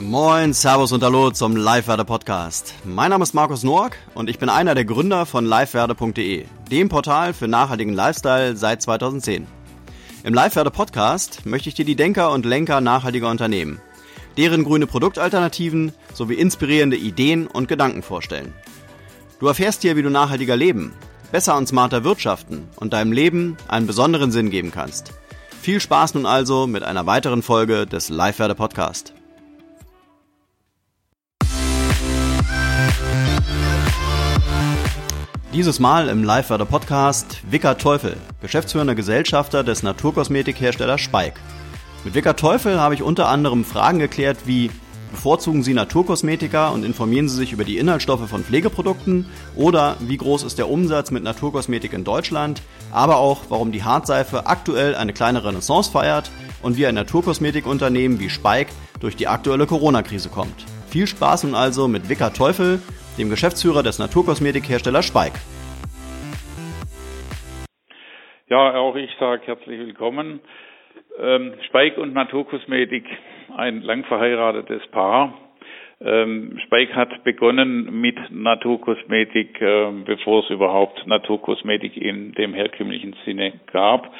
Moin, Servus und Hallo zum Livewerde Podcast. Mein Name ist Markus Noack und ich bin einer der Gründer von livewerde.de, dem Portal für nachhaltigen Lifestyle seit 2010. Im Livewerde Podcast möchte ich dir die Denker und Lenker nachhaltiger Unternehmen, deren grüne Produktalternativen sowie inspirierende Ideen und Gedanken vorstellen. Du erfährst hier, wie du nachhaltiger leben, besser und smarter wirtschaften und deinem Leben einen besonderen Sinn geben kannst. Viel Spaß nun also mit einer weiteren Folge des Livewerde Podcast. Dieses Mal im Live-Werder Podcast Wicker Teufel, geschäftsführender Gesellschafter des Naturkosmetikherstellers Speik. Mit Wicker Teufel habe ich unter anderem Fragen geklärt wie Bevorzugen Sie Naturkosmetika und informieren Sie sich über die Inhaltsstoffe von Pflegeprodukten oder wie groß ist der Umsatz mit Naturkosmetik in Deutschland, aber auch warum die Hartseife aktuell eine kleine Renaissance feiert und wie ein Naturkosmetikunternehmen wie Speik durch die aktuelle Corona-Krise kommt. Viel Spaß nun also mit Wicker Teufel dem Geschäftsführer des Naturkosmetikherstellers Speik. Ja, auch ich sage herzlich willkommen. Ähm, Speik und Naturkosmetik, ein lang verheiratetes Paar. Ähm, Speik hat begonnen mit Naturkosmetik, äh, bevor es überhaupt Naturkosmetik in dem herkömmlichen Sinne gab.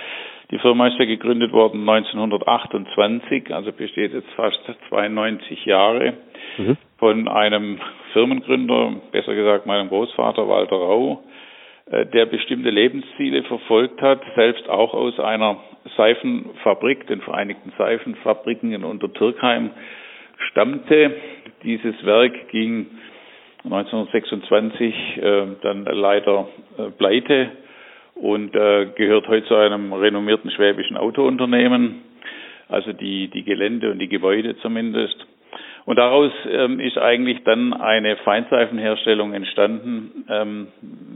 Die Firma ist ja gegründet worden 1928, also besteht jetzt fast 92 Jahre mhm. von einem Firmengründer, besser gesagt meinem Großvater Walter Rau, äh, der bestimmte Lebensziele verfolgt hat, selbst auch aus einer Seifenfabrik, den Vereinigten Seifenfabriken in Untertürkheim stammte. Dieses Werk ging 1926 äh, dann leider äh, pleite und äh, gehört heute zu einem renommierten schwäbischen Autounternehmen, also die, die Gelände und die Gebäude zumindest. Und daraus ähm, ist eigentlich dann eine Feinseifenherstellung entstanden ähm,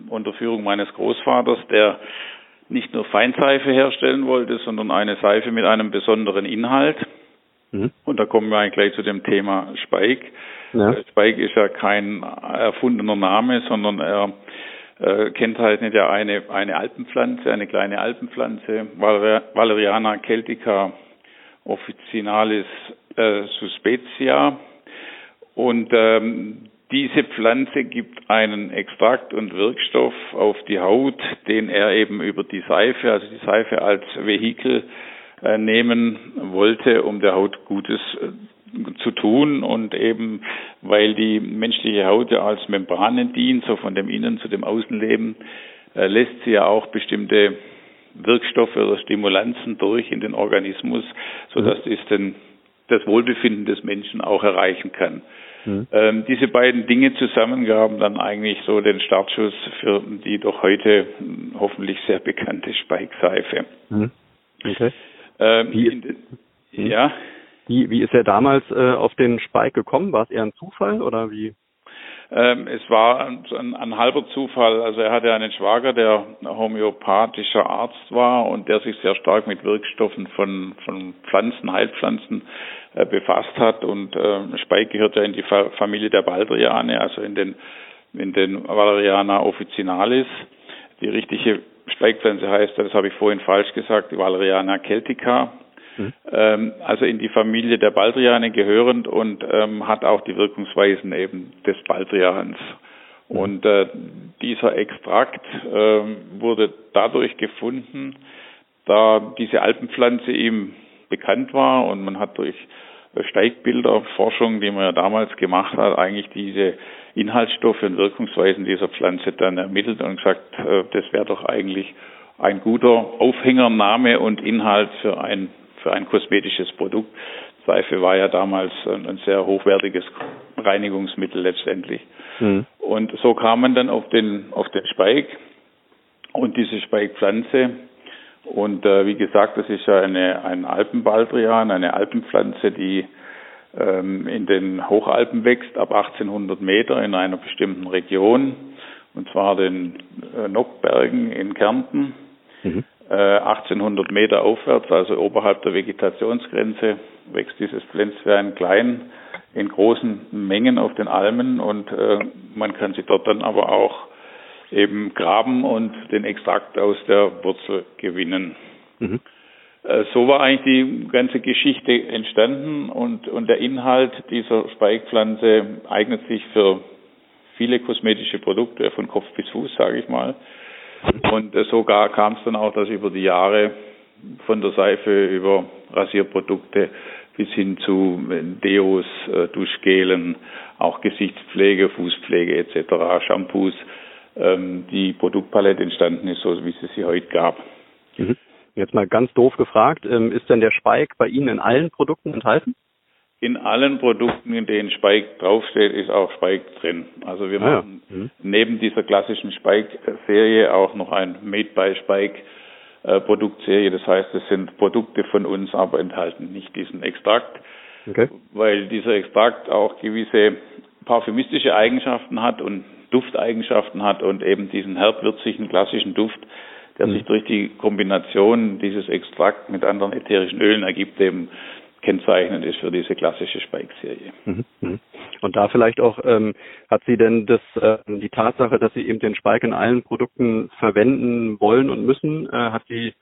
unter Führung meines Großvaters, der nicht nur Feinseife herstellen wollte, sondern eine Seife mit einem besonderen Inhalt. Mhm. Und da kommen wir eigentlich gleich zu dem Thema Speik. Ja. Speik ist ja kein erfundener Name, sondern er äh, kennzeichnet ja eine, eine Alpenpflanze, eine kleine Alpenpflanze, Valeriana celtica officinalis äh, suspetia. Und ähm, diese Pflanze gibt einen Extrakt und Wirkstoff auf die Haut, den er eben über die Seife, also die Seife als Vehikel äh, nehmen wollte, um der Haut Gutes äh, zu tun und eben weil die menschliche Haut ja als Membrane dient, so von dem Innen zu dem Außenleben, äh, lässt sie ja auch bestimmte Wirkstoffe oder Stimulanzen durch in den Organismus, sodass mhm. es den, das Wohlbefinden des Menschen auch erreichen kann. Mhm. Ähm, diese beiden Dinge zusammen gaben dann eigentlich so den Startschuss für die doch heute hoffentlich sehr bekannte Speikseife. Mhm. Okay. Ähm, Wie, den, mhm. ja. Wie, wie ist er damals äh, auf den Spike gekommen? War es eher ein Zufall oder wie? Ähm, es war ein, ein, ein, halber Zufall. Also er hatte einen Schwager, der homöopathischer Arzt war und der sich sehr stark mit Wirkstoffen von, von Pflanzen, Heilpflanzen befasst hat. Und äh, Speik gehört ja in die Fa Familie der Baldriane, also in den, in den Valeriana officinalis. Die richtige Speikpflanze heißt, das habe ich vorhin falsch gesagt, die Valeriana celtica. Mhm. Ähm, also in die Familie der Baldriane gehörend und ähm, hat auch die Wirkungsweisen eben des Baldrians. Mhm. Und äh, dieser Extrakt äh, wurde dadurch gefunden, da diese Alpenpflanze ihm bekannt war und man hat durch Steigbilderforschung, die man ja damals gemacht hat, eigentlich diese Inhaltsstoffe und Wirkungsweisen dieser Pflanze dann ermittelt und gesagt, äh, das wäre doch eigentlich ein guter Aufhängername und Inhalt für ein für ein kosmetisches Produkt. Seife war ja damals ein sehr hochwertiges Reinigungsmittel letztendlich. Mhm. Und so kam man dann auf den, auf den Speik und diese Speikpflanze. Und äh, wie gesagt, das ist ja eine, ein Alpenbaldrian, eine Alpenpflanze, die ähm, in den Hochalpen wächst, ab 1800 Meter in einer bestimmten Region, und zwar den äh, Nockbergen in Kärnten. Mhm. 1800 äh, Meter aufwärts, also oberhalb der Vegetationsgrenze, wächst dieses Pflänzlein klein in großen Mengen auf den Almen und äh, man kann sie dort dann aber auch eben graben und den Extrakt aus der Wurzel gewinnen. Mhm. Äh, so war eigentlich die ganze Geschichte entstanden und, und der Inhalt dieser Speikpflanze eignet sich für viele kosmetische Produkte, von Kopf bis Fuß, sage ich mal. Und äh, sogar kam es dann auch, dass über die Jahre von der Seife über Rasierprodukte bis hin zu äh, Deos, Duschgelen, auch Gesichtspflege, Fußpflege etc., Shampoos, ähm, die Produktpalette entstanden ist, so wie es sie heute gab. Mhm. Jetzt mal ganz doof gefragt, ähm, ist denn der Spike bei Ihnen in allen Produkten enthalten? In allen Produkten, in denen Spike draufsteht, ist auch Spike drin. Also wir ah, machen ja. mhm. neben dieser klassischen Spike-Serie auch noch ein Made by Spike äh, Produktserie. Das heißt, es sind Produkte von uns, aber enthalten nicht diesen Extrakt, okay. weil dieser Extrakt auch gewisse parfümistische Eigenschaften hat und Dufteigenschaften hat und eben diesen herbwürzigen klassischen Duft, der mhm. sich durch die Kombination dieses Extrakt mit anderen ätherischen Ölen ergibt, eben kennzeichnend ist für diese klassische Spike-Serie. Mhm. mhm. Und da vielleicht auch, ähm, hat sie denn das, äh, die Tatsache, dass sie eben den Spike in allen Produkten verwenden wollen und müssen, äh, hat sie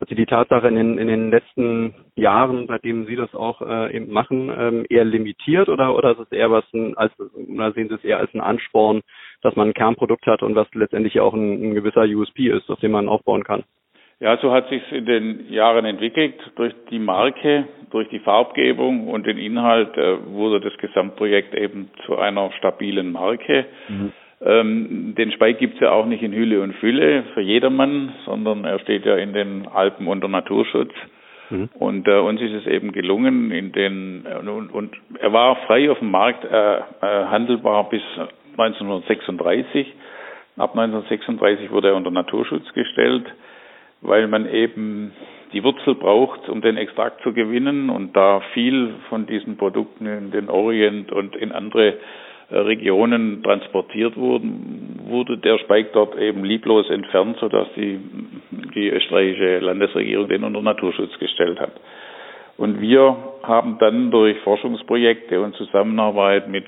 hat sie die Tatsache in den, in den letzten Jahren, seitdem Sie das auch äh, eben machen, ähm, eher limitiert oder oder ist es eher was ein, als oder sehen Sie es eher als ein Ansporn, dass man ein Kernprodukt hat und was letztendlich auch ein, ein gewisser USP ist, auf dem man aufbauen kann? Ja, so hat sich in den Jahren entwickelt. Durch die Marke, durch die Farbgebung und den Inhalt äh, wurde das Gesamtprojekt eben zu einer stabilen Marke. Mhm. Ähm, den Speik gibt's ja auch nicht in Hülle und Fülle für jedermann, sondern er steht ja in den Alpen unter Naturschutz. Mhm. Und äh, uns ist es eben gelungen, in den äh, und, und er war frei auf dem Markt äh, äh, handelbar bis 1936. Ab 1936 wurde er unter Naturschutz gestellt, weil man eben die Wurzel braucht, um den Extrakt zu gewinnen. Und da viel von diesen Produkten in den Orient und in andere Regionen transportiert wurden, wurde der Speik dort eben lieblos entfernt, sodass die, die österreichische Landesregierung den unter Naturschutz gestellt hat. Und wir haben dann durch Forschungsprojekte und Zusammenarbeit mit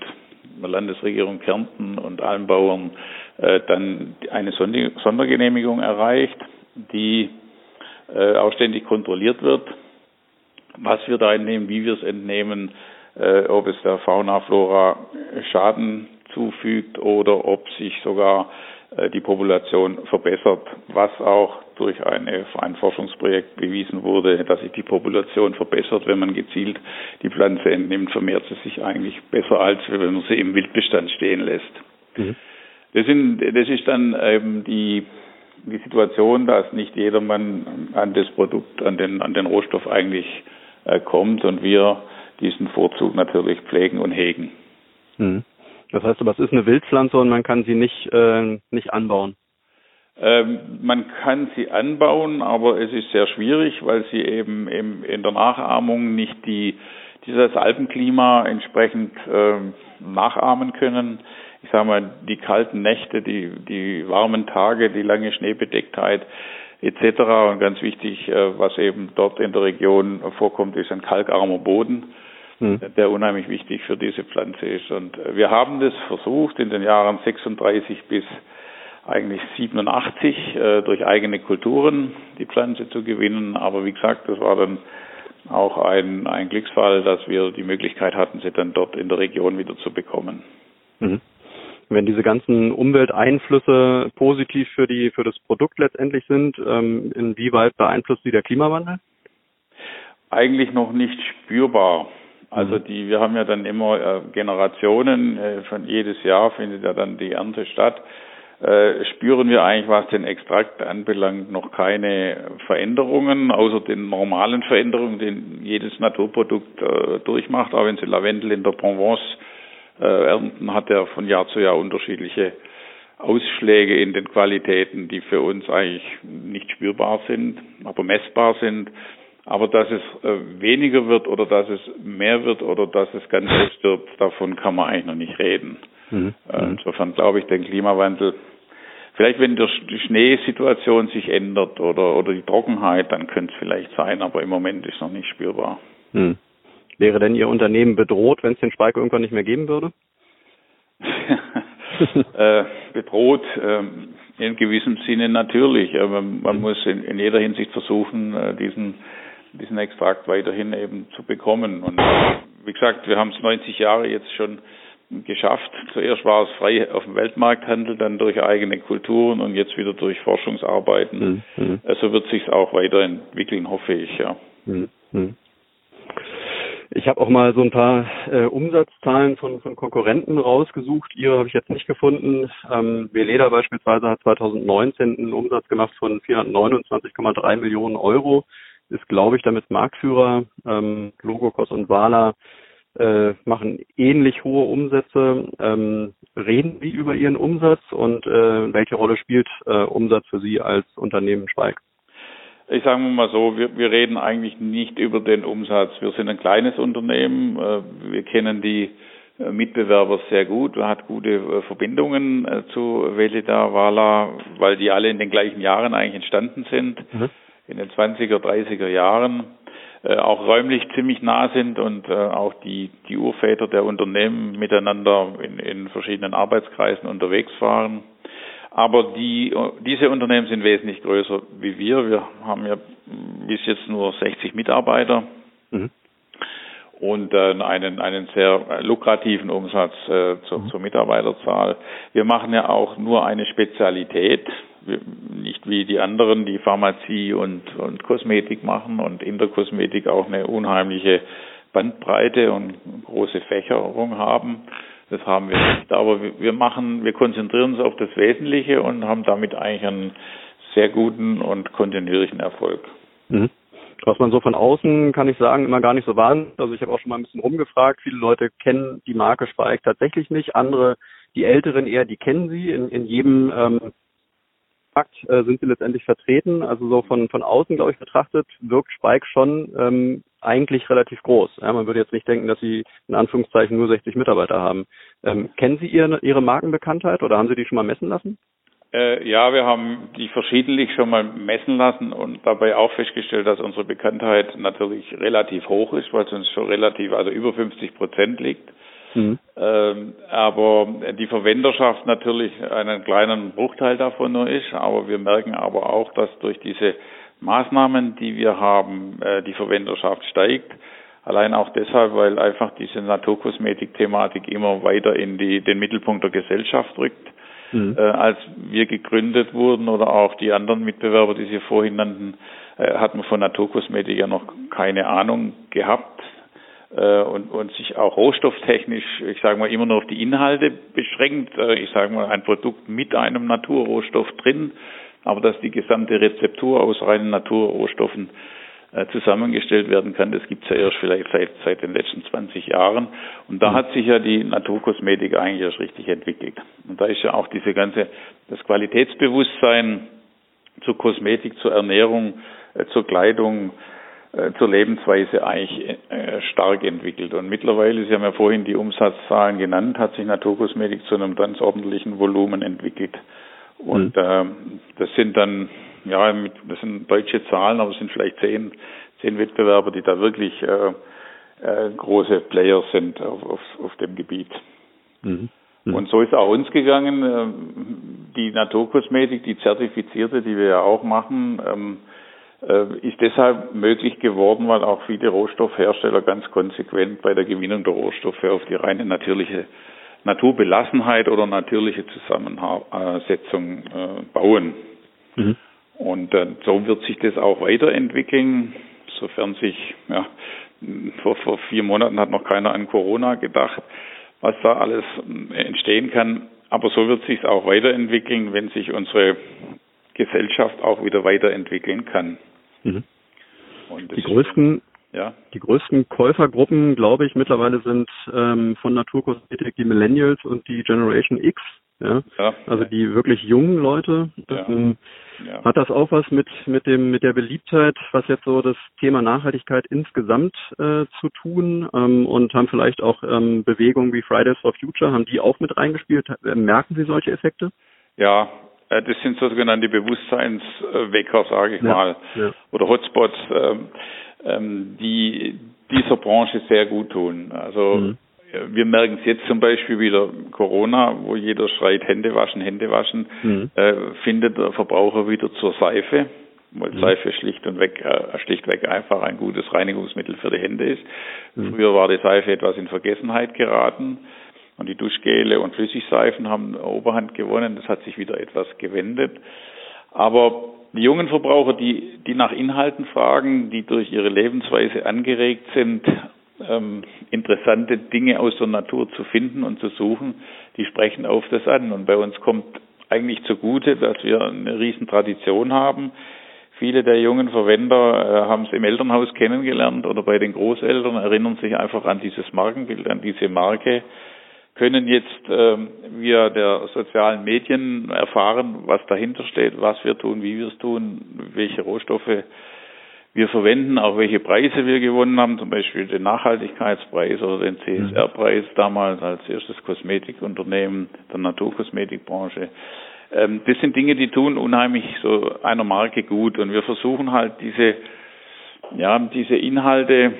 der Landesregierung Kärnten und allen Bauern äh, dann eine Sondergenehmigung erreicht, die äh, auch ständig kontrolliert wird, was wir da entnehmen, wie wir es entnehmen, äh, ob es der Fauna, Flora Schaden zufügt oder ob sich sogar äh, die Population verbessert, was auch durch eine, ein Forschungsprojekt bewiesen wurde, dass sich die Population verbessert, wenn man gezielt die Pflanze entnimmt, vermehrt sie sich eigentlich besser, als wenn man sie im Wildbestand stehen lässt. Mhm. Das, sind, das ist dann eben die, die Situation, dass nicht jedermann an das Produkt, an den, an den Rohstoff eigentlich äh, kommt und wir diesen Vorzug natürlich pflegen und hegen. Mhm. Das heißt aber, es ist eine Wildpflanze und man kann sie nicht, äh, nicht anbauen. Ähm, man kann sie anbauen, aber es ist sehr schwierig, weil sie eben im, in der Nachahmung nicht die, dieses Alpenklima entsprechend äh, nachahmen können. Ich sage mal, die kalten Nächte, die, die warmen Tage, die lange Schneebedecktheit etc. Und ganz wichtig, äh, was eben dort in der Region vorkommt, ist ein kalkarmer Boden hm. der unheimlich wichtig für diese Pflanze ist. Und wir haben das versucht in den Jahren 36 bis eigentlich 87 äh, durch eigene Kulturen die Pflanze zu gewinnen. Aber wie gesagt, das war dann auch ein, ein Glücksfall, dass wir die Möglichkeit hatten, sie dann dort in der Region wieder zu bekommen. Mhm. Wenn diese ganzen Umwelteinflüsse positiv für die für das Produkt letztendlich sind, ähm, inwieweit beeinflusst sie der Klimawandel? Eigentlich noch nicht spürbar. Also mhm. die, wir haben ja dann immer äh, Generationen, äh, von jedes Jahr findet ja dann die Ernte statt. Äh, spüren wir eigentlich, was den Extrakt anbelangt, noch keine Veränderungen, außer den normalen Veränderungen, die jedes Naturprodukt äh, durchmacht. Auch wenn Sie Lavendel in der Provence äh, ernten, hat er von Jahr zu Jahr unterschiedliche Ausschläge in den Qualitäten, die für uns eigentlich nicht spürbar sind, aber messbar sind. Aber dass es äh, weniger wird oder dass es mehr wird oder dass es ganz ausstirbt, davon kann man eigentlich noch nicht reden. Mhm. Äh, mhm. insofern glaube ich, den Klimawandel, vielleicht wenn die Schneesituation sich ändert oder, oder die Trockenheit, dann könnte es vielleicht sein, aber im Moment ist noch nicht spürbar. Mhm. Wäre denn Ihr Unternehmen bedroht, wenn es den Spike irgendwann nicht mehr geben würde? äh, bedroht, ähm, in gewissem Sinne natürlich. Man muss in, in jeder Hinsicht versuchen, diesen diesen Extrakt weiterhin eben zu bekommen. Und wie gesagt, wir haben es 90 Jahre jetzt schon geschafft. Zuerst war es frei auf dem Weltmarkthandel, dann durch eigene Kulturen und jetzt wieder durch Forschungsarbeiten. Mhm. Also wird sich auch weiterentwickeln, hoffe ich, ja. Mhm. mhm. Ich habe auch mal so ein paar äh, Umsatzzahlen von, von Konkurrenten rausgesucht. Ihre habe ich jetzt nicht gefunden. Ähm, Veleda beispielsweise hat 2019 einen Umsatz gemacht von 429,3 Millionen Euro. Ist, glaube ich, damit Marktführer. Ähm, Logokos und Wala äh, machen ähnlich hohe Umsätze. Ähm, reden Sie über Ihren Umsatz und äh, welche Rolle spielt äh, Umsatz für Sie als Unternehmen Schweig? Ich sage mal so, wir, wir reden eigentlich nicht über den Umsatz. Wir sind ein kleines Unternehmen. Äh, wir kennen die äh, Mitbewerber sehr gut. Wir hat gute äh, Verbindungen zu Velida, Wala, weil die alle in den gleichen Jahren eigentlich entstanden sind, mhm. In den 20er, 30er Jahren, auch räumlich ziemlich nah sind und auch die, die Urväter der Unternehmen miteinander in, in verschiedenen Arbeitskreisen unterwegs waren. Aber die, diese Unternehmen sind wesentlich größer wie wir. Wir haben ja bis jetzt nur 60 Mitarbeiter mhm. und äh, einen, einen sehr lukrativen Umsatz äh, zur, mhm. zur Mitarbeiterzahl. Wir machen ja auch nur eine Spezialität, nicht wie die anderen, die Pharmazie und, und Kosmetik machen und in der Kosmetik auch eine unheimliche Bandbreite und große Fächerung haben. Das haben wir nicht. Aber wir machen, wir konzentrieren uns auf das Wesentliche und haben damit eigentlich einen sehr guten und kontinuierlichen Erfolg. Mhm. Was man so von außen, kann ich sagen, immer gar nicht so wahrnimmt. Also ich habe auch schon mal ein bisschen rumgefragt. Viele Leute kennen die Marke Spike tatsächlich nicht. Andere, die Älteren eher, die kennen sie. In, in jedem ähm, Markt äh, sind sie letztendlich vertreten. Also so von, von außen, glaube ich, betrachtet, wirkt Spike schon ähm, eigentlich relativ groß. Ja, man würde jetzt nicht denken, dass sie in Anführungszeichen nur 60 Mitarbeiter haben. Ähm, kennen Sie Ihre, Ihre Markenbekanntheit oder haben Sie die schon mal messen lassen? Äh, ja, wir haben die verschiedentlich schon mal messen lassen und dabei auch festgestellt, dass unsere Bekanntheit natürlich relativ hoch ist, weil es uns schon relativ, also über 50 Prozent liegt. Mhm. Ähm, aber die Verwenderschaft natürlich einen kleinen Bruchteil davon nur ist. Aber wir merken aber auch, dass durch diese Maßnahmen, die wir haben, äh, die Verwenderschaft steigt. Allein auch deshalb, weil einfach diese Naturkosmetik-Thematik immer weiter in die, den Mittelpunkt der Gesellschaft rückt. Mhm. Äh, als wir gegründet wurden oder auch die anderen Mitbewerber, die Sie vorhin nannten, äh, hatten von Naturkosmetik ja noch keine Ahnung gehabt und, und sich auch rohstofftechnisch, ich sage mal, immer nur auf die Inhalte beschränkt. Äh, ich sage mal, ein Produkt mit einem Naturrohstoff drin, aber dass die gesamte Rezeptur aus reinen Naturrohstoffen äh, zusammengestellt werden kann, das gibt es ja erst vielleicht seit, seit den letzten 20 Jahren. Und da mhm. hat sich ja die Naturkosmetik eigentlich erst richtig entwickelt. Und da ist ja auch diese ganze, das Qualitätsbewusstsein zur Kosmetik, zur Ernährung, zur Kleidung, äh, zur Lebensweise eigentlich äh, stark entwickelt. Und mittlerweile, Sie haben ja vorhin die Umsatzzahlen genannt, hat sich Naturkosmetik zu einem ganz ordentlichen Volumen entwickelt. Und mhm. äh, das sind dann, ja, das sind deutsche Zahlen, aber es sind vielleicht zehn, zehn Wettbewerber, die da wirklich äh, äh, große Player sind auf, auf, auf dem Gebiet. Mhm. mhm. Und so ist auch uns gegangen. Ähm, die Naturkosmetik, die zertifizierte, die wir ja auch machen, ähm, äh, ist deshalb möglich geworden, weil auch viele Rohstoffhersteller ganz konsequent bei der Gewinnung der Rohstoffe auf die reine natürliche Naturbelassenheit oder natürliche Zusammensetzung äh, bauen. Mhm. Und äh, so wird sich das auch weiterentwickeln, sofern sich, ja, vor, vor vier Monaten hat noch keiner an Corona gedacht, was da alles entstehen kann. Aber so wird sich auch weiterentwickeln, wenn sich unsere Gesellschaft auch wieder weiterentwickeln kann. Mhm. die größten, ja. die größten Käufergruppen, glaube ich, mittlerweile sind ähm, von Naturkosmetik die Millennials und die Generation X. Ja, ja. also die wirklich jungen Leute. Ja. Ähm. Hat das auch was mit mit dem mit der Beliebtheit, was jetzt so das Thema Nachhaltigkeit insgesamt äh, zu tun ähm, und haben vielleicht auch ähm, Bewegungen wie Fridays for Future, haben die auch mit reingespielt? Merken Sie solche Effekte? Ja, äh, das sind sogenannte Bewusstseinswecker, sage ich ja, mal, ja. oder Hotspots, ähm, ähm, die dieser Branche sehr gut tun. Also mhm. wir merken es jetzt zum Beispiel wieder Corona, wo jeder schreit Hände waschen, Hände waschen, mhm. äh, findet der Verbraucher wieder zur Seife. weil mhm. Seife schlicht und weg, äh, schlichtweg einfach ein gutes Reinigungsmittel für die Hände ist. Mhm. Früher war die Seife etwas in Vergessenheit geraten und die Duschgele und Flüssigseifen haben Oberhand gewonnen. Das hat sich wieder etwas gewendet. Aber die jungen Verbraucher, die, die nach Inhalten fragen, die durch ihre Lebensweise angeregt sind, ähm, interessante Dinge aus der Natur zu finden und zu suchen, die sprechen auf das an. Und bei uns kommt eigentlich zugute, dass wir eine riesen Tradition haben. Viele der jungen Verwender äh, haben es im Elternhaus kennengelernt oder bei den Großeltern, erinnern sich einfach an dieses Markenbild, an diese Marke, können jetzt äh, via der sozialen Medien erfahren, was dahinter steht, was wir tun, wie wir es tun, welche Rohstoffe wir verwenden, auch welche Preise wir gewonnen haben, zum Beispiel den Nachhaltigkeitspreis oder den CSR-Preis damals als erstes Kosmetikunternehmen der Naturkosmetikbranche. Ähm, das sind Dinge, die tun unheimlich so einer Marke gut und wir versuchen halt diese, ja, diese Inhalte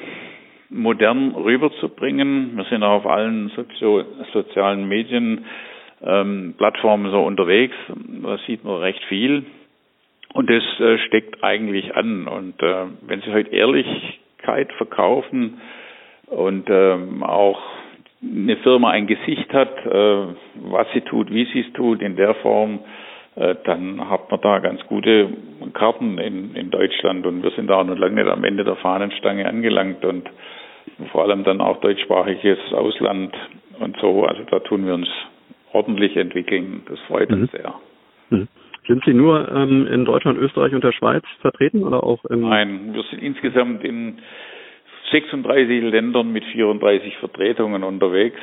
modern rüberzubringen. Wir sind auch auf allen Sozio sozialen Medien ähm, Plattformen so unterwegs. Da sieht man recht viel. Und das äh, steckt eigentlich an. Und äh, wenn Sie heute Ehrlichkeit verkaufen und ähm, auch eine Firma ein Gesicht hat, äh, was sie tut, wie sie es tut, in der Form, äh, dann hat man da ganz gute Karten in, in Deutschland. Und wir sind da noch lange nicht am Ende der Fahnenstange angelangt und vor allem dann auch deutschsprachiges Ausland und so. Also da tun wir uns ordentlich entwickeln. Das freut uns mhm. sehr. Mhm. Sind Sie nur ähm, in Deutschland, Österreich und der Schweiz vertreten oder auch im Nein, wir sind insgesamt in 36 Ländern mit 34 Vertretungen unterwegs.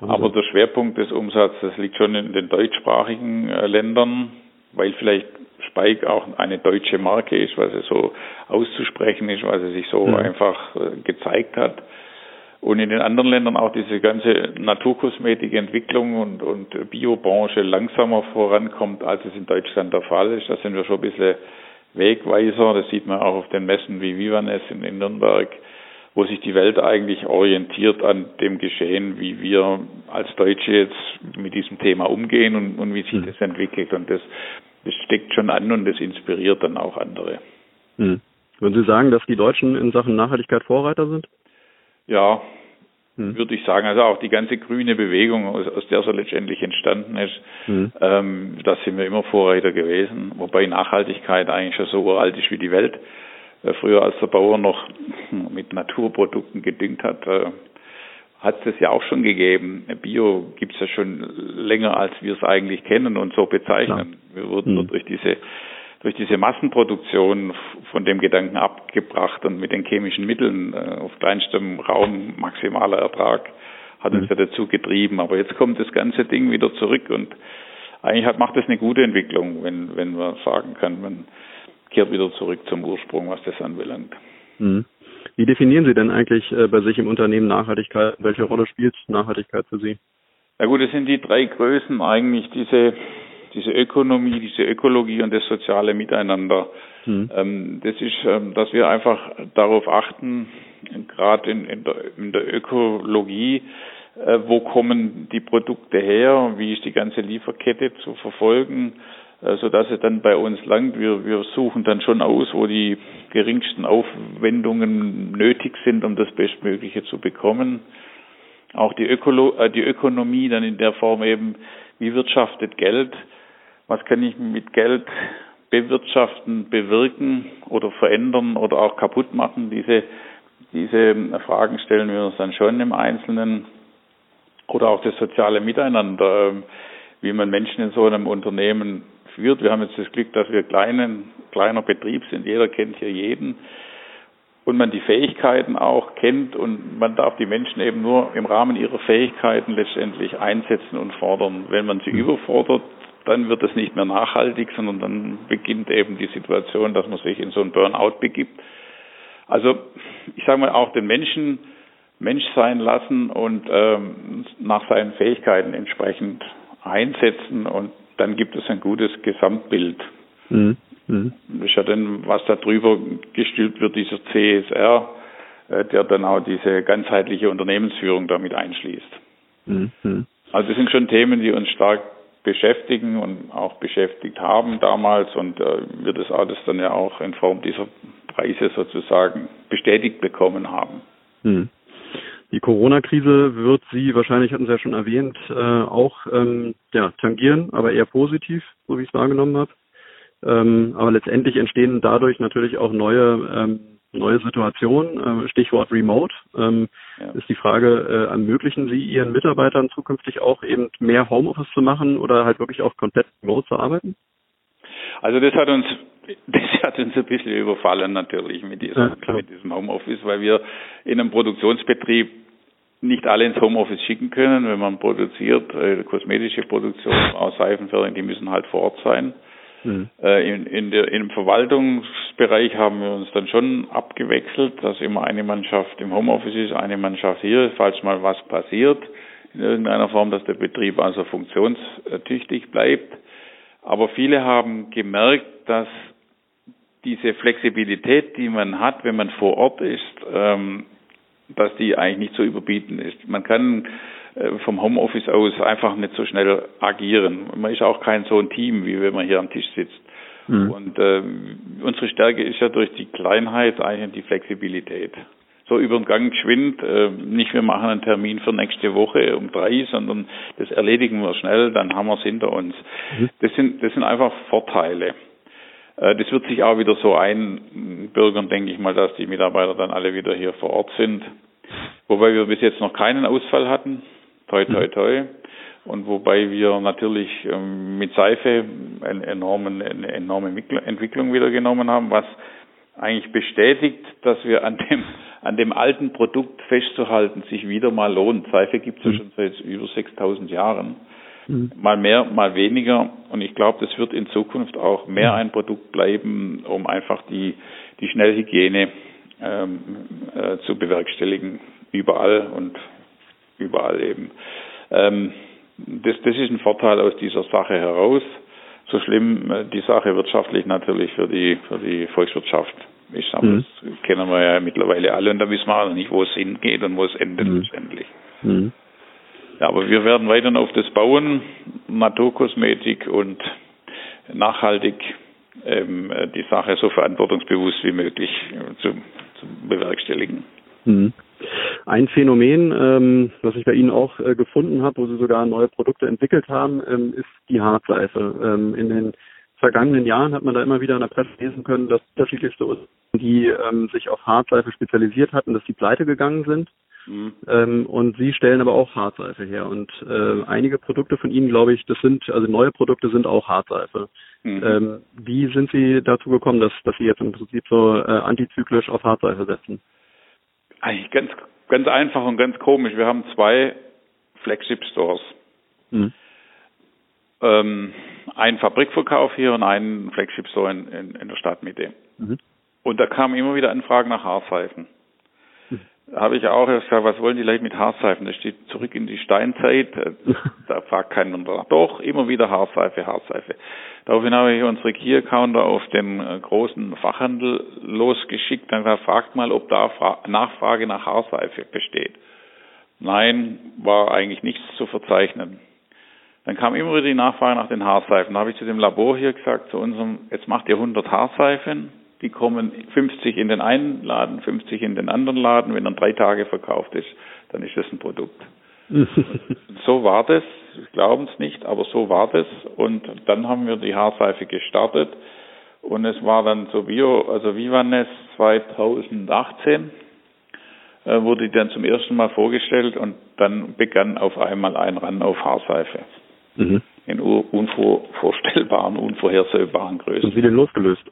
Also. Aber der Schwerpunkt des Umsatzes liegt schon in den deutschsprachigen äh, Ländern, weil vielleicht Spike auch eine deutsche Marke ist, weil sie so auszusprechen ist, weil sie sich so ja. einfach äh, gezeigt hat und in den anderen Ländern auch diese ganze Naturkosmetikentwicklung und, und Biobranche langsamer vorankommt, als es in Deutschland der Fall ist. Da sind wir schon ein bisschen Wegweiser. Das sieht man auch auf den Messen wie Vivanes in, in Nürnberg, wo sich die Welt eigentlich orientiert an dem Geschehen, wie wir als Deutsche jetzt mit diesem Thema umgehen und, und wie sich mhm. das entwickelt. Und das, das steckt schon an und das inspiriert dann auch andere. Mhm. Würden Sie sagen, dass die Deutschen in Sachen Nachhaltigkeit Vorreiter sind? Ja, hm. würde ich sagen. Also auch die ganze grüne Bewegung, aus, aus der so letztendlich entstanden ist, hm. ähm, da sind wir immer Vorreiter gewesen. Wobei Nachhaltigkeit eigentlich schon so uralt ist wie die Welt. Äh, früher, als der Bauer noch mit Naturprodukten gedüngt hat, äh, hat es ja auch schon gegeben. Bio gibt es ja schon länger, als wir es eigentlich kennen und so bezeichnen. Wir wurden hm. durch diese durch diese Massenproduktion von dem Gedanken abgebracht und mit den chemischen Mitteln äh, auf kleinstem Raum maximaler Ertrag hat uns mhm. ja dazu getrieben. Aber jetzt kommt das ganze Ding wieder zurück und eigentlich hat, macht das eine gute Entwicklung, wenn, wenn man sagen kann, man kehrt wieder zurück zum Ursprung, was das anbelangt. Mhm. Wie definieren Sie denn eigentlich äh, bei sich im Unternehmen Nachhaltigkeit? Welche Rolle spielt Nachhaltigkeit für Sie? Ja gut, es sind die drei Größen eigentlich, diese diese Ökonomie, diese Ökologie und das soziale Miteinander. Mhm. Ähm, das ist, ähm, dass wir einfach darauf achten, gerade in, in, in, der Ökologie, äh, wo kommen die Produkte her, wie ist die ganze Lieferkette zu verfolgen, äh, so dass es dann bei uns langt. Wir, wir suchen dann schon aus, wo die geringsten Aufwendungen nötig sind, um das Bestmögliche zu bekommen. Auch die, Ökolo äh, die Ökonomie dann in der Form eben, wie wirtschaftet Geld, was kann ich mit Geld bewirtschaften, bewirken oder verändern oder auch kaputt machen. Diese, diese Fragen stellen wir uns dann schon im Einzelnen. Oder auch das soziale Miteinander, wie man Menschen in so einem Unternehmen führt. Wir haben jetzt das Glück, dass wir kleinen, kleiner Betrieb sind. Jeder kennt hier jeden. Und man die Fähigkeiten auch kennt und man darf die Menschen eben nur im Rahmen ihrer Fähigkeiten letztendlich einsetzen und fordern. Wenn man sie mhm. überfordert, dann wird es nicht mehr nachhaltig, sondern dann beginnt eben die Situation, dass man sich in so ein Burnout begibt. Also ich sage mal auch den Menschen Mensch sein lassen und ähm, nach seinen Fähigkeiten entsprechend einsetzen und dann gibt es ein gutes Gesamtbild. Mhm. Mhm. Das ist ja dann, was da drüber gestülpt wird, dieser CSR, äh, der dann auch diese ganzheitliche Unternehmensführung damit einschließt. Mhm. Also das sind schon Themen, die uns stark beschäftigen und auch beschäftigt haben damals und äh, wir das alles dann ja auch in Form dieser Preise sozusagen bestätigt bekommen haben. Hm. Die Corona-Krise wird Sie, wahrscheinlich hatten Sie ja schon erwähnt, äh, auch ähm, ja, tangieren, aber eher positiv, so wie ich es wahrgenommen habe. Ähm, aber letztendlich entstehen dadurch natürlich auch neue ähm, neue Situationen. Äh, Stichwort Remote. Ähm. Ist die Frage, äh, ermöglichen Sie Ihren Mitarbeitern zukünftig auch eben mehr Homeoffice zu machen oder halt wirklich auch komplett remote zu arbeiten? Also das hat uns das hat uns ein bisschen überfallen natürlich mit diesem, ja, mit diesem Homeoffice, weil wir in einem Produktionsbetrieb nicht alle ins Homeoffice schicken können, wenn man produziert, äh, kosmetische Produktion, auch Seifenfertigung, die müssen halt vor Ort sein. Mhm. Äh, in, in der, Im Verwaltungsbereich haben wir uns dann schon abgewechselt, dass immer eine Mannschaft im Homeoffice ist, eine Mannschaft hier, falls mal was passiert, in irgendeiner Form, dass der Betrieb also funktionstüchtig bleibt. Aber viele haben gemerkt, dass diese Flexibilität, die man hat, wenn man vor Ort ist, ähm, dass die eigentlich nicht zu überbieten ist. Man kann vom Homeoffice aus einfach nicht so schnell agieren. Man ist auch kein so ein Team, wie wenn man hier am Tisch sitzt. Mhm. Und äh, unsere Stärke ist ja durch die Kleinheit eigentlich die Flexibilität. So über den Gang geschwind, äh, nicht wir machen einen Termin für nächste Woche um drei, sondern das erledigen wir schnell, dann haben wir es hinter uns. Mhm. Das sind, das sind einfach Vorteile. Äh, das wird sich auch wieder so einbürgern, denke ich mal, dass die Mitarbeiter dann alle wieder hier vor Ort sind. Wobei wir bis jetzt noch keinen Ausfall hatten. Toi, toi, mhm. toi. Und wobei wir natürlich ähm, mit Seife eine, enormen, eine enorme Entwicklung wieder genommen haben, was eigentlich bestätigt, dass wir an dem, an dem alten Produkt festzuhalten sich wieder mal lohnt. Seife gibt es ja mhm. schon seit über 6000 Jahren. Mhm. Mal mehr, mal weniger. Und ich glaube, das wird in Zukunft auch mehr ein Produkt bleiben, um einfach die, die Schnellhygiene ähm, äh, zu bewerkstelligen. Überall und überall eben. Ähm, das, das ist ein Vorteil aus dieser Sache heraus. So schlimm äh, die Sache wirtschaftlich natürlich für die, für die Volkswirtschaft ist, aber mhm. das kennen wir ja mittlerweile alle und da wissen wir auch nicht, wo es hingeht und wo es endet mhm. letztendlich. Mhm. Ja, aber wir werden weiter auf das bauen, Naturkosmetik und nachhaltig ähm, die Sache so verantwortungsbewusst wie möglich äh, zu, zu bewerkstelligen. Mhm. Ein Phänomen, ähm, was ich bei Ihnen auch äh, gefunden habe, wo Sie sogar neue Produkte entwickelt haben, ähm, ist die Hartseife. Ähm, in den vergangenen Jahren hat man da immer wieder in der Presse lesen können, dass unterschiedlichste Unternehmen, die ähm, sich auf Hartseife spezialisiert hatten, dass die pleite gegangen sind. Mhm. Und Sie stellen aber auch Hartseife her. Und äh, einige Produkte von Ihnen, glaube ich, das sind, also neue Produkte sind auch Hartseife. Mhm. Ähm, wie sind Sie dazu gekommen, dass, dass Sie jetzt im Prinzip so äh, antizyklisch auf Hartseife setzen? Eigentlich ganz, ganz einfach und ganz komisch. Wir haben zwei Flagship Stores. Mhm. Ähm, einen Fabrikverkauf hier und einen Flagship Store in, in, in der Stadtmitte. Mhm. Und da kamen immer wieder Anfragen nach Haarseifen. Habe ich auch erst gesagt, was wollen die Leute mit Haarseifen? Das steht zurück in die Steinzeit. Da fragt keiner danach. Doch, immer wieder Haarseife, Haarseife. Daraufhin habe ich unsere Key Accounter auf den äh, großen Fachhandel losgeschickt und gesagt, fragt mal, ob da Nachfrage nach Haarseife besteht. Nein, war eigentlich nichts zu verzeichnen. Dann kam immer wieder die Nachfrage nach den Haarseifen. Da habe ich zu dem Labor hier gesagt, zu unserem, jetzt macht ihr 100 Haarseifen die kommen 50 in den einen Laden, 50 in den anderen Laden. Wenn er drei Tage verkauft ist, dann ist das ein Produkt. so war das, glauben es nicht, aber so war das. Und dann haben wir die Haarseife gestartet. Und es war dann so Bio, also Vivanes 2018 äh, wurde die dann zum ersten Mal vorgestellt und dann begann auf einmal ein Ran auf Haarseife. Mhm in unvorstellbaren, unvorhersehbaren Größen. Und wie denn losgelöst?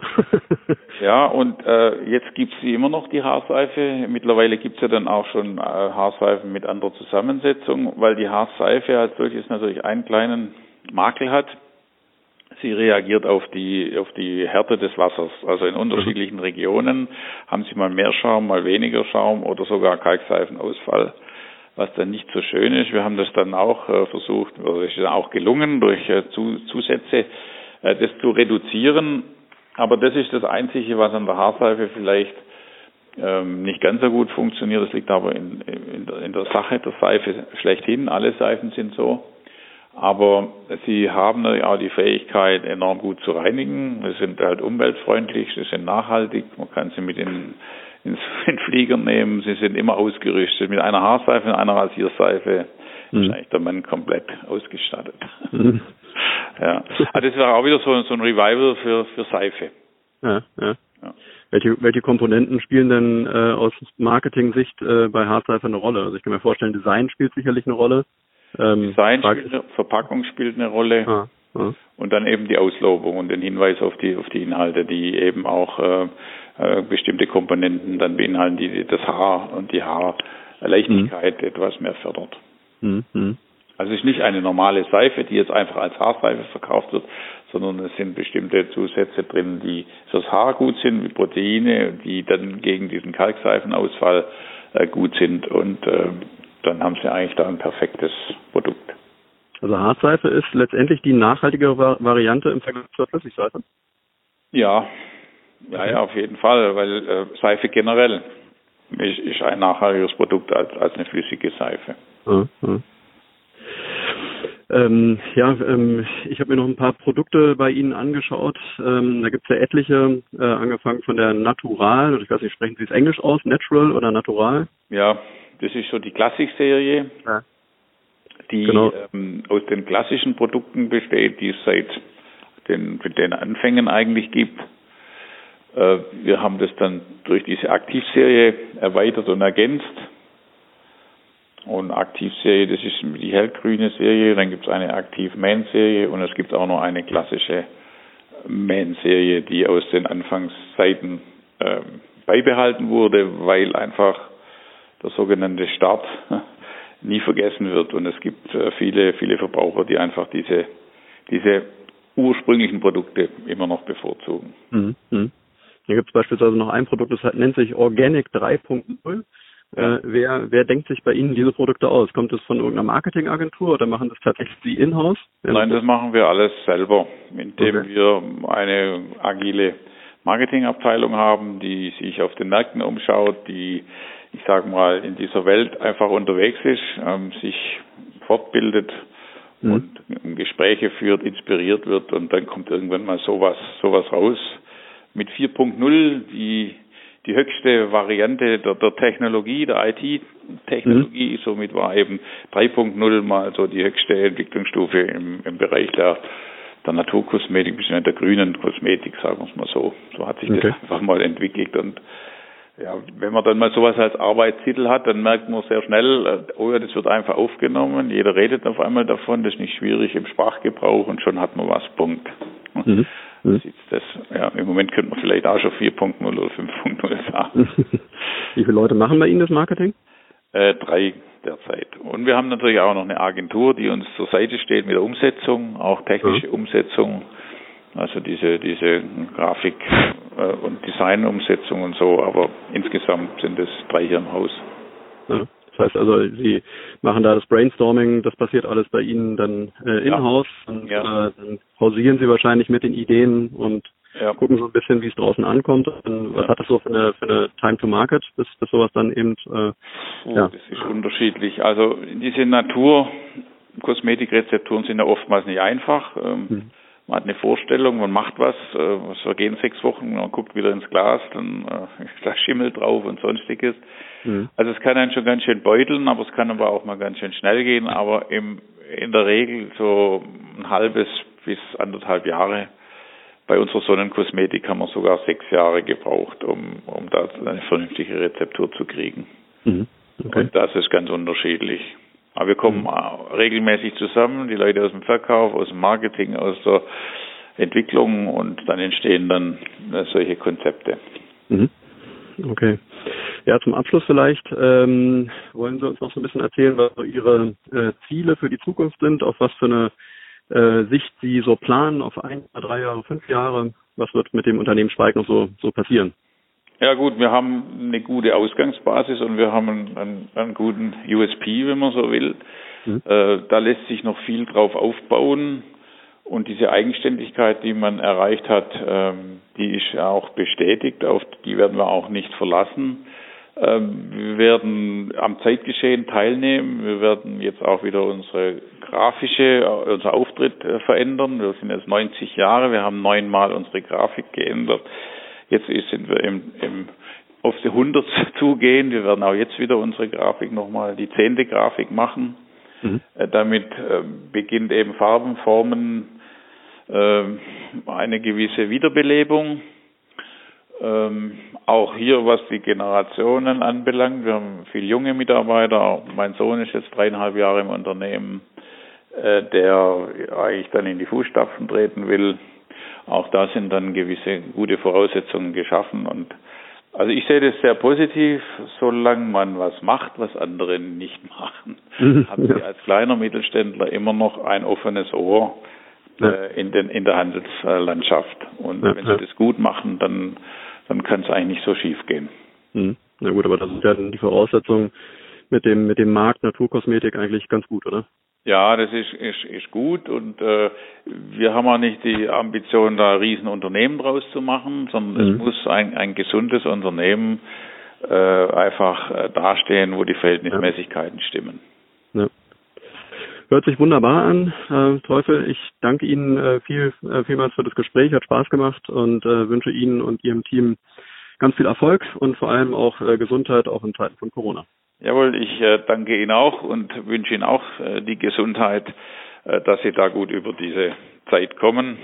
ja, und äh, jetzt gibt's sie immer noch, die Haarseife. Mittlerweile gibt's ja dann auch schon äh, Haarseifen mit anderer Zusammensetzung, weil die Haarseife als solches natürlich einen kleinen Makel hat. Sie reagiert auf die, auf die Härte des Wassers. Also in unterschiedlichen Regionen haben sie mal mehr Schaum, mal weniger Schaum oder sogar Kalkseifenausfall was dann nicht so schön ist. Wir haben das dann auch äh, versucht, oder es ist auch gelungen, durch äh, Zusätze äh, das zu reduzieren. Aber das ist das Einzige, was an der Haarseife vielleicht ähm, nicht ganz so gut funktioniert. Das liegt aber in, in, der, in der Sache der Seife schlechthin. Alle Seifen sind so. Aber sie haben auch die Fähigkeit, enorm gut zu reinigen. Sie sind halt umweltfreundlich, sie sind nachhaltig. Man kann sie mit in, in Flieger nehmen. Sie sind immer ausgerüstet mit einer Haarseife und einer Rasierseife. Mhm. Ist eigentlich der Mann komplett ausgestattet. Mhm. ja. Also das wäre auch wieder so, so ein Revival für, für Seife. Ja, ja. ja. Welche, welche Komponenten spielen denn äh, aus Marketing-Sicht äh, bei Hardseife eine Rolle? Also ich kann mir vorstellen, Design spielt sicherlich eine Rolle. Ähm, Design spielt eine, Verpackung spielt eine Rolle. Ah, ah. Und dann eben die Auslobung und den Hinweis auf die auf die Inhalte, die eben auch äh, äh, bestimmte Komponenten dann beinhalten, die das Haar und die Haarleichtigkeit mhm. etwas mehr fördert. Mhm. mhm. Also es ist nicht eine normale Seife, die jetzt einfach als Haarseife verkauft wird, sondern es sind bestimmte Zusätze drin, die fürs Haar gut sind, wie Proteine, die dann gegen diesen Kalkseifenausfall äh, gut sind und äh, dann haben sie eigentlich da ein perfektes Produkt. Also Hartseife ist letztendlich die nachhaltigere Variante im Vergleich zur Flüssigseife? Ja, ja, ja, auf jeden Fall, weil äh, Seife generell ist, ist ein nachhaltigeres Produkt als, als eine flüssige Seife. Mhm. Ähm, ja, ähm, ich habe mir noch ein paar Produkte bei Ihnen angeschaut. Ähm, da gibt es ja etliche, äh, angefangen von der Natural, oder ich weiß nicht, sprechen Sie es Englisch aus, Natural oder Natural? Ja, das ist so die Klassik-Serie, ja. die genau. ähm, aus den klassischen Produkten besteht, die es seit den, den Anfängen eigentlich gibt. Äh, wir haben das dann durch diese Aktivserie erweitert und ergänzt. Und Aktivserie, das ist die hellgrüne Serie, dann gibt es eine Aktiv-Man-Serie und es gibt auch noch eine klassische Man-Serie, die aus den Anfangszeiten äh, beibehalten wurde, weil einfach der sogenannte Start nie vergessen wird. Und es gibt äh, viele, viele Verbraucher, die einfach diese, diese ursprünglichen Produkte immer noch bevorzugen. Mhm. Hier gibt es beispielsweise noch ein Produkt, das nennt sich Organic 3.0. Äh, wer, wer denkt sich bei Ihnen diese Produkte aus? Kommt es von irgendeiner Marketingagentur oder machen das tatsächlich Sie in-house? Nein, das machen wir alles selber, indem okay. wir eine agile Marketingabteilung haben, die sich auf den Märkten umschaut, die ich sage mal, in dieser Welt einfach unterwegs ist, ähm, sich fortbildet mhm. und Gespräche führt, inspiriert wird und dann kommt irgendwann mal sowas, sowas raus. Mit 4.0, die, die höchste Variante der, der Technologie, der IT-Technologie, mhm. somit war eben 3.0 mal so die höchste Entwicklungsstufe im, im Bereich der, der Naturkosmetik, bzw. der grünen Kosmetik, sagen wir es mal so. So hat sich okay. das einfach mal entwickelt und ja, wenn man dann mal sowas als Arbeitstitel hat, dann merkt man sehr schnell, äh, oh ja, das wird einfach aufgenommen, jeder redet auf einmal davon, das ist nicht schwierig im Sprachgebrauch und schon hat man was, Punkt. Mhm. Mhm. Das, ja, Im Moment könnte man vielleicht auch schon 4.0 oder 5.0 sagen. Wie viele Leute machen bei Ihnen das Marketing? Äh, drei derzeit. Und wir haben natürlich auch noch eine Agentur, die uns zur Seite steht mit der Umsetzung, auch technische mhm. Umsetzung also diese, diese Grafik- äh, und Designumsetzung und so, aber insgesamt sind es drei hier im Haus. Ja, das heißt also, Sie machen da das Brainstorming, das passiert alles bei Ihnen dann äh, in-house ja. und ja. äh, dann pausieren Sie wahrscheinlich mit den Ideen und ja. gucken so ein bisschen, wie es draußen ankommt. Und was hat das so für eine, für eine Time to Market, bis, bis sowas dann eben äh, oh, ja. Das ist unterschiedlich. Also diese Natur-Kosmetikrezepturen sind ja oftmals nicht einfach. Ähm, hm man hat eine Vorstellung, man macht was, äh, es vergehen sechs Wochen, man guckt wieder ins Glas, dann äh, ist da Schimmel drauf und sonstiges. Mhm. Also es kann einen schon ganz schön beuteln, aber es kann aber auch mal ganz schön schnell gehen, aber im, in der Regel so ein halbes bis anderthalb Jahre. Bei unserer Sonnenkosmetik haben wir sogar sechs Jahre gebraucht, um, um da eine vernünftige Rezeptur zu kriegen. Mhm. Okay. Und das ist ganz unterschiedlich. Aber wir kommen mhm. regelmäßig zusammen, die Leute aus dem Verkauf, aus dem Marketing, aus der Entwicklung und dann entstehen dann äh, solche Konzepte. Mhm. Okay. Ja, zum Abschluss vielleicht ähm, wollen Sie uns noch so ein bisschen erzählen, was so Ihre äh, Ziele für die Zukunft sind, auf was für eine äh, Sicht Sie so planen, auf ein, drei Jahre, fünf Jahre. Was wird mit dem Unternehmen Spike noch so, so passieren? Ja gut, wir haben eine gute Ausgangsbasis und wir haben einen, einen, einen guten USP, wenn man so will. Mhm. Äh, da lässt sich noch viel drauf aufbauen und diese Eigenständigkeit, die man erreicht hat, ähm, die ist auch bestätigt, auf die werden wir auch nicht verlassen. Ähm, wir werden am Zeitgeschehen teilnehmen. Wir werden jetzt auch wieder unsere grafische, unser Auftritt verändern. Wir sind jetzt 90 Jahre, wir haben neunmal unsere Grafik geändert. Jetzt sind wir im, im auf die 100 zugehen. Wir werden auch jetzt wieder unsere Grafik nochmal, die zehnte Grafik machen. Mhm. Damit beginnt eben Farben, Formen, eine gewisse Wiederbelebung. Ähm, auch hier, was die Generationen anbelangt, wir haben viele junge Mitarbeiter. Mein Sohn ist jetzt dreieinhalb Jahre im Unternehmen, äh, der eigentlich dann in die Fußstapfen treten will. Auch da sind dann gewisse gute Voraussetzungen geschaffen und also ich sehe das sehr positiv, solange man was macht, was andere nicht machen. Mhm. Haben Sie als kleiner Mittelständler immer noch ein offenes Ohr äh, in, den, in der Handelslandschaft. Und wenn Sie das gut machen, dann dann kann es eigentlich nicht so schief gehen. Hm. Na gut, aber das ist ja die Voraussetzung mit dem mit dem Markt Naturkosmetik eigentlich ganz gut, oder? Ja, das ist, ist, ist gut und äh, wir haben auch nicht die Ambition, da Riesenunternehmen draus zu machen, sondern mhm. es muss ein, ein gesundes Unternehmen äh, einfach äh, dastehen, wo die Verhältnismäßigkeiten ja. stimmen. Hört sich wunderbar an, äh, Teufel. Ich danke Ihnen äh, viel, äh, vielmals für das Gespräch, hat Spaß gemacht und äh, wünsche Ihnen und Ihrem Team ganz viel Erfolg und vor allem auch äh, Gesundheit, auch in Zeiten von Corona. Jawohl, ich äh, danke Ihnen auch und wünsche Ihnen auch äh, die Gesundheit, äh, dass Sie da gut über diese Zeit kommen.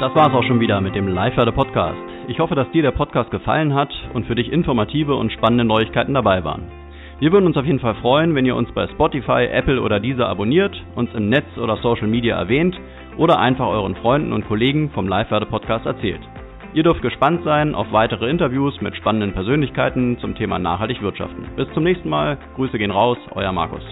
Das war es auch schon wieder mit dem Live-Podcast. Ich hoffe, dass dir der Podcast gefallen hat und für dich informative und spannende Neuigkeiten dabei waren. Wir würden uns auf jeden Fall freuen, wenn ihr uns bei Spotify, Apple oder dieser abonniert, uns im Netz oder Social Media erwähnt oder einfach euren Freunden und Kollegen vom Live-Podcast erzählt. Ihr dürft gespannt sein auf weitere Interviews mit spannenden Persönlichkeiten zum Thema nachhaltig wirtschaften. Bis zum nächsten Mal. Grüße gehen raus, euer Markus.